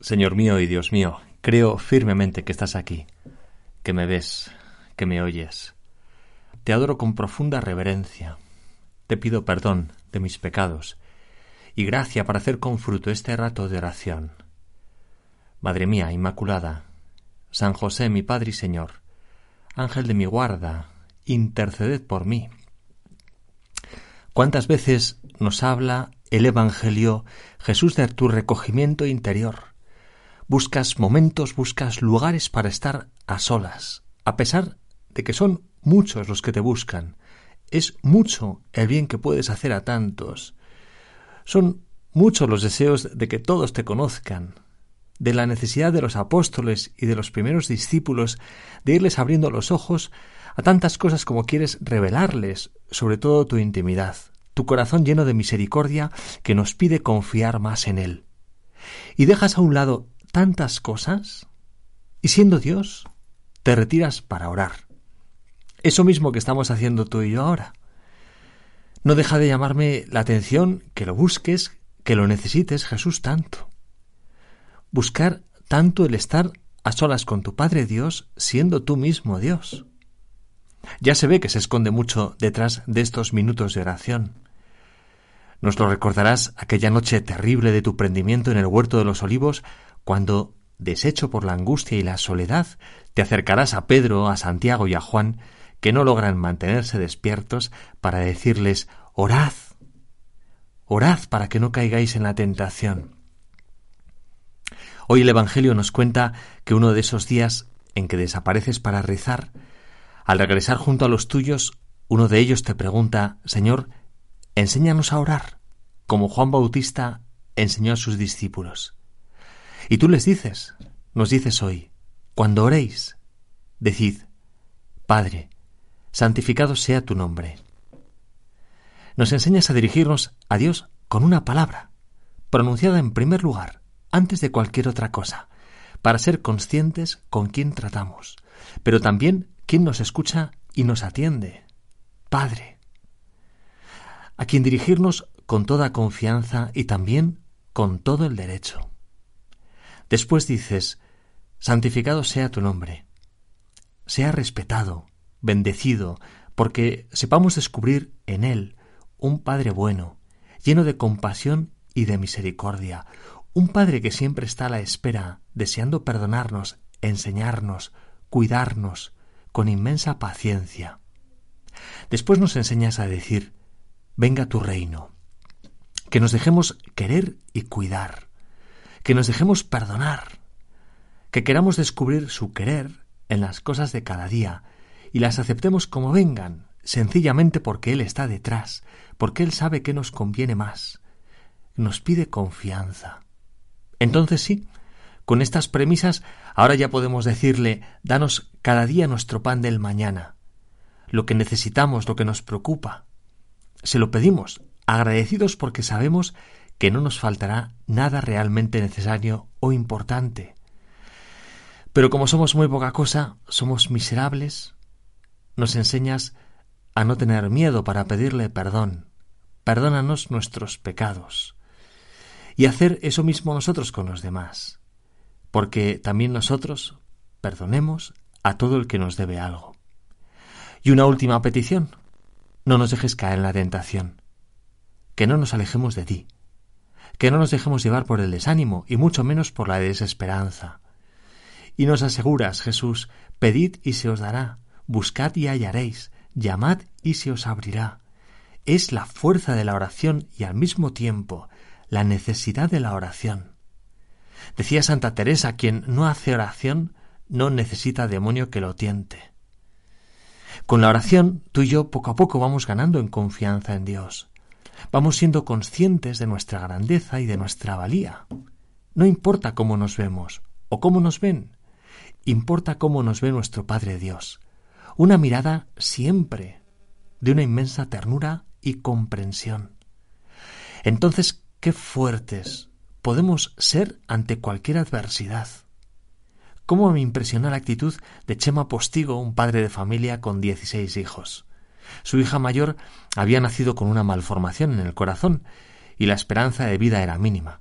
Señor mío y Dios mío, creo firmemente que estás aquí, que me ves, que me oyes. Te adoro con profunda reverencia. Te pido perdón de mis pecados y gracia para hacer con fruto este rato de oración. Madre mía Inmaculada, San José mi Padre y Señor, Ángel de mi guarda, interceded por mí. ¿Cuántas veces nos habla el Evangelio Jesús de tu recogimiento interior? Buscas momentos, buscas lugares para estar a solas, a pesar de que son muchos los que te buscan. Es mucho el bien que puedes hacer a tantos. Son muchos los deseos de que todos te conozcan, de la necesidad de los apóstoles y de los primeros discípulos de irles abriendo los ojos a tantas cosas como quieres revelarles, sobre todo tu intimidad, tu corazón lleno de misericordia que nos pide confiar más en Él. Y dejas a un lado tantas cosas y siendo Dios, te retiras para orar. Eso mismo que estamos haciendo tú y yo ahora. No deja de llamarme la atención que lo busques, que lo necesites, Jesús, tanto. Buscar tanto el estar a solas con tu Padre Dios, siendo tú mismo Dios. Ya se ve que se esconde mucho detrás de estos minutos de oración. Nos lo recordarás aquella noche terrible de tu prendimiento en el huerto de los olivos, cuando, deshecho por la angustia y la soledad, te acercarás a Pedro, a Santiago y a Juan, que no logran mantenerse despiertos, para decirles Orad. Orad para que no caigáis en la tentación. Hoy el Evangelio nos cuenta que uno de esos días en que desapareces para rezar, al regresar junto a los tuyos, uno de ellos te pregunta Señor, enséñanos a orar, como Juan Bautista enseñó a sus discípulos. Y tú les dices, nos dices hoy, cuando oréis, decid, Padre, santificado sea tu nombre. Nos enseñas a dirigirnos a Dios con una palabra, pronunciada en primer lugar, antes de cualquier otra cosa, para ser conscientes con quién tratamos, pero también quién nos escucha y nos atiende. Padre. A quien dirigirnos con toda confianza y también con todo el derecho. Después dices, santificado sea tu nombre, sea respetado, bendecido, porque sepamos descubrir en Él un Padre bueno, lleno de compasión y de misericordia, un Padre que siempre está a la espera, deseando perdonarnos, enseñarnos, cuidarnos, con inmensa paciencia. Después nos enseñas a decir, venga tu reino, que nos dejemos querer y cuidar, que nos dejemos perdonar, que queramos descubrir su querer en las cosas de cada día y las aceptemos como vengan, sencillamente porque Él está detrás, porque Él sabe que nos conviene más. Nos pide confianza. Entonces sí, con estas premisas, ahora ya podemos decirle, danos cada día nuestro pan del mañana, lo que necesitamos, lo que nos preocupa. Se lo pedimos, agradecidos porque sabemos que no nos faltará nada realmente necesario o importante. Pero como somos muy poca cosa, somos miserables, nos enseñas a no tener miedo para pedirle perdón. Perdónanos nuestros pecados. Y hacer eso mismo nosotros con los demás. Porque también nosotros perdonemos a todo el que nos debe algo. Y una última petición. No nos dejes caer en la tentación. Que no nos alejemos de ti que no nos dejemos llevar por el desánimo y mucho menos por la desesperanza. Y nos aseguras, Jesús, pedid y se os dará, buscad y hallaréis, llamad y se os abrirá. Es la fuerza de la oración y al mismo tiempo la necesidad de la oración. Decía Santa Teresa, quien no hace oración no necesita demonio que lo tiente. Con la oración, tú y yo poco a poco vamos ganando en confianza en Dios. Vamos siendo conscientes de nuestra grandeza y de nuestra valía. No importa cómo nos vemos o cómo nos ven, importa cómo nos ve nuestro Padre Dios. Una mirada siempre de una inmensa ternura y comprensión. Entonces, qué fuertes podemos ser ante cualquier adversidad. ¿Cómo me impresiona la actitud de Chema Postigo, un padre de familia con dieciséis hijos? Su hija mayor había nacido con una malformación en el corazón y la esperanza de vida era mínima.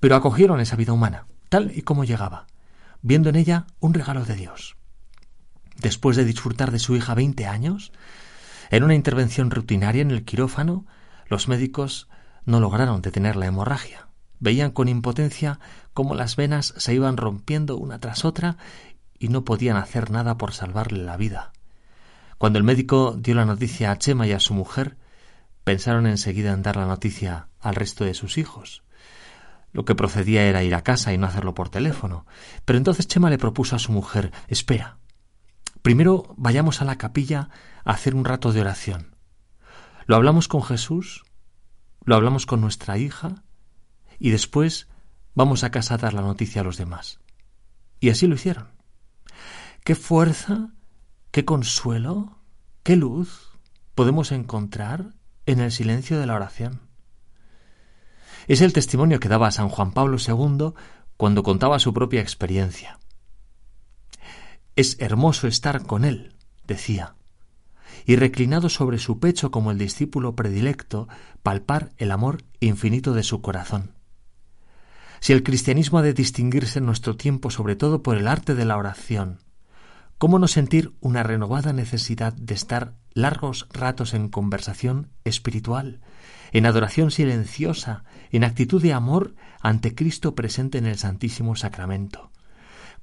Pero acogieron esa vida humana, tal y como llegaba, viendo en ella un regalo de Dios. Después de disfrutar de su hija veinte años, en una intervención rutinaria en el quirófano, los médicos no lograron detener la hemorragia. Veían con impotencia cómo las venas se iban rompiendo una tras otra y no podían hacer nada por salvarle la vida. Cuando el médico dio la noticia a Chema y a su mujer, pensaron enseguida en dar la noticia al resto de sus hijos. Lo que procedía era ir a casa y no hacerlo por teléfono. Pero entonces Chema le propuso a su mujer Espera. Primero vayamos a la capilla a hacer un rato de oración. Lo hablamos con Jesús, lo hablamos con nuestra hija, y después vamos a casa a dar la noticia a los demás. Y así lo hicieron. Qué fuerza qué consuelo, qué luz podemos encontrar en el silencio de la oración. Es el testimonio que daba San Juan Pablo II cuando contaba su propia experiencia. Es hermoso estar con él, decía, y reclinado sobre su pecho como el discípulo predilecto, palpar el amor infinito de su corazón. Si el cristianismo ha de distinguirse en nuestro tiempo sobre todo por el arte de la oración, ¿Cómo no sentir una renovada necesidad de estar largos ratos en conversación espiritual, en adoración silenciosa, en actitud de amor ante Cristo presente en el Santísimo Sacramento?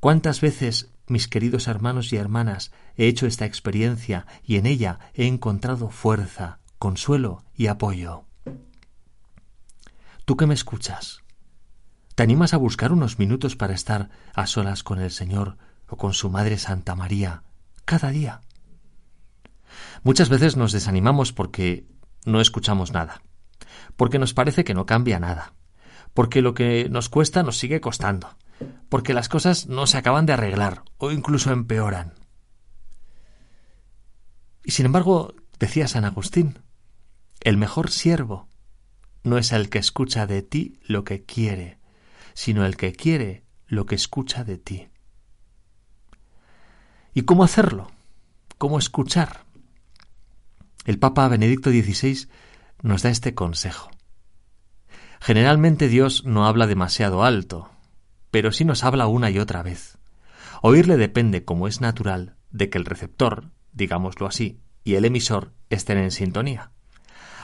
¿Cuántas veces, mis queridos hermanos y hermanas, he hecho esta experiencia y en ella he encontrado fuerza, consuelo y apoyo? Tú que me escuchas, ¿te animas a buscar unos minutos para estar a solas con el Señor o con su Madre Santa María cada día. Muchas veces nos desanimamos porque no escuchamos nada, porque nos parece que no cambia nada, porque lo que nos cuesta nos sigue costando, porque las cosas no se acaban de arreglar o incluso empeoran. Y sin embargo, decía San Agustín, el mejor siervo no es el que escucha de ti lo que quiere, sino el que quiere lo que escucha de ti. ¿Y cómo hacerlo? ¿Cómo escuchar? El Papa Benedicto XVI nos da este consejo. Generalmente Dios no habla demasiado alto, pero sí nos habla una y otra vez. Oírle depende, como es natural, de que el receptor, digámoslo así, y el emisor estén en sintonía.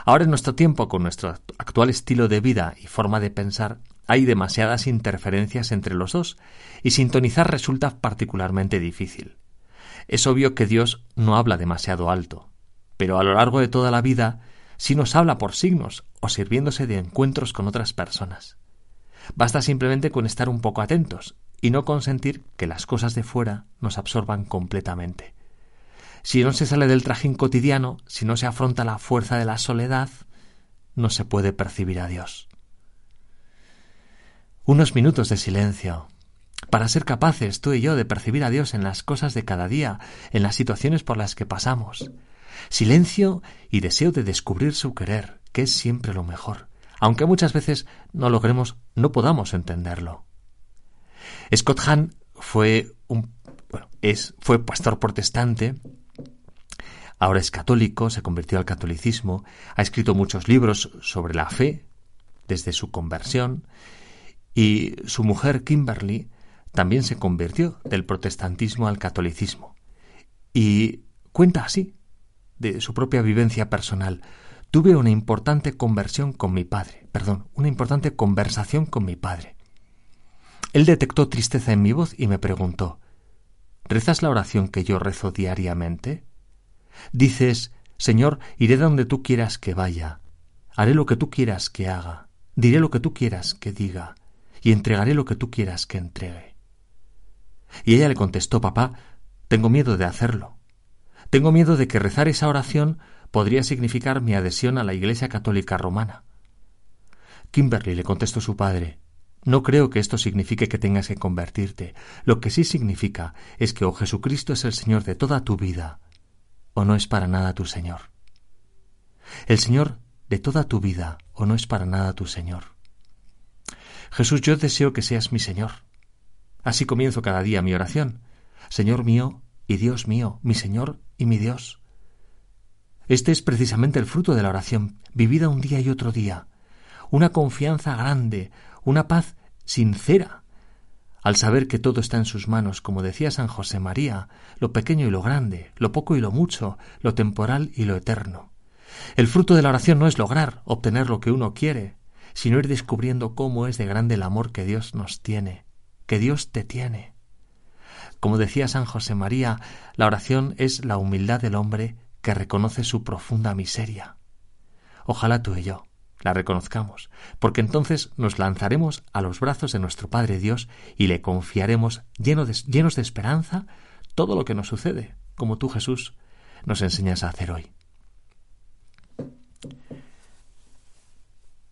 Ahora en nuestro tiempo, con nuestro actual estilo de vida y forma de pensar, hay demasiadas interferencias entre los dos, y sintonizar resulta particularmente difícil. Es obvio que Dios no habla demasiado alto, pero a lo largo de toda la vida sí nos habla por signos o sirviéndose de encuentros con otras personas. Basta simplemente con estar un poco atentos y no consentir que las cosas de fuera nos absorban completamente. Si no se sale del trajín cotidiano, si no se afronta la fuerza de la soledad, no se puede percibir a Dios. Unos minutos de silencio, para ser capaces tú y yo de percibir a Dios en las cosas de cada día, en las situaciones por las que pasamos. Silencio y deseo de descubrir su querer, que es siempre lo mejor, aunque muchas veces no logremos, no podamos entenderlo. Scott Hahn fue un es, fue pastor protestante, ahora es católico, se convirtió al catolicismo, ha escrito muchos libros sobre la fe desde su conversión, y su mujer Kimberly también se convirtió del protestantismo al catolicismo. Y cuenta así, de su propia vivencia personal. Tuve una importante conversión con mi padre, perdón, una importante conversación con mi padre. Él detectó tristeza en mi voz y me preguntó ¿Rezas la oración que yo rezo diariamente? Dices, Señor, iré donde tú quieras que vaya, haré lo que tú quieras que haga, diré lo que tú quieras que diga, y entregaré lo que tú quieras que entregue. Y ella le contestó, papá, tengo miedo de hacerlo. Tengo miedo de que rezar esa oración podría significar mi adhesión a la Iglesia Católica Romana. Kimberly le contestó su padre, no creo que esto signifique que tengas que convertirte. Lo que sí significa es que o Jesucristo es el Señor de toda tu vida, o no es para nada tu Señor. El Señor de toda tu vida, o no es para nada tu Señor. Jesús, yo deseo que seas mi Señor. Así comienzo cada día mi oración. Señor mío y Dios mío, mi Señor y mi Dios. Este es precisamente el fruto de la oración, vivida un día y otro día. Una confianza grande, una paz sincera, al saber que todo está en sus manos, como decía San José María, lo pequeño y lo grande, lo poco y lo mucho, lo temporal y lo eterno. El fruto de la oración no es lograr, obtener lo que uno quiere, sino ir descubriendo cómo es de grande el amor que Dios nos tiene, que Dios te tiene. Como decía San José María, la oración es la humildad del hombre que reconoce su profunda miseria. Ojalá tú y yo la reconozcamos, porque entonces nos lanzaremos a los brazos de nuestro Padre Dios y le confiaremos llenos de esperanza todo lo que nos sucede, como tú Jesús nos enseñas a hacer hoy.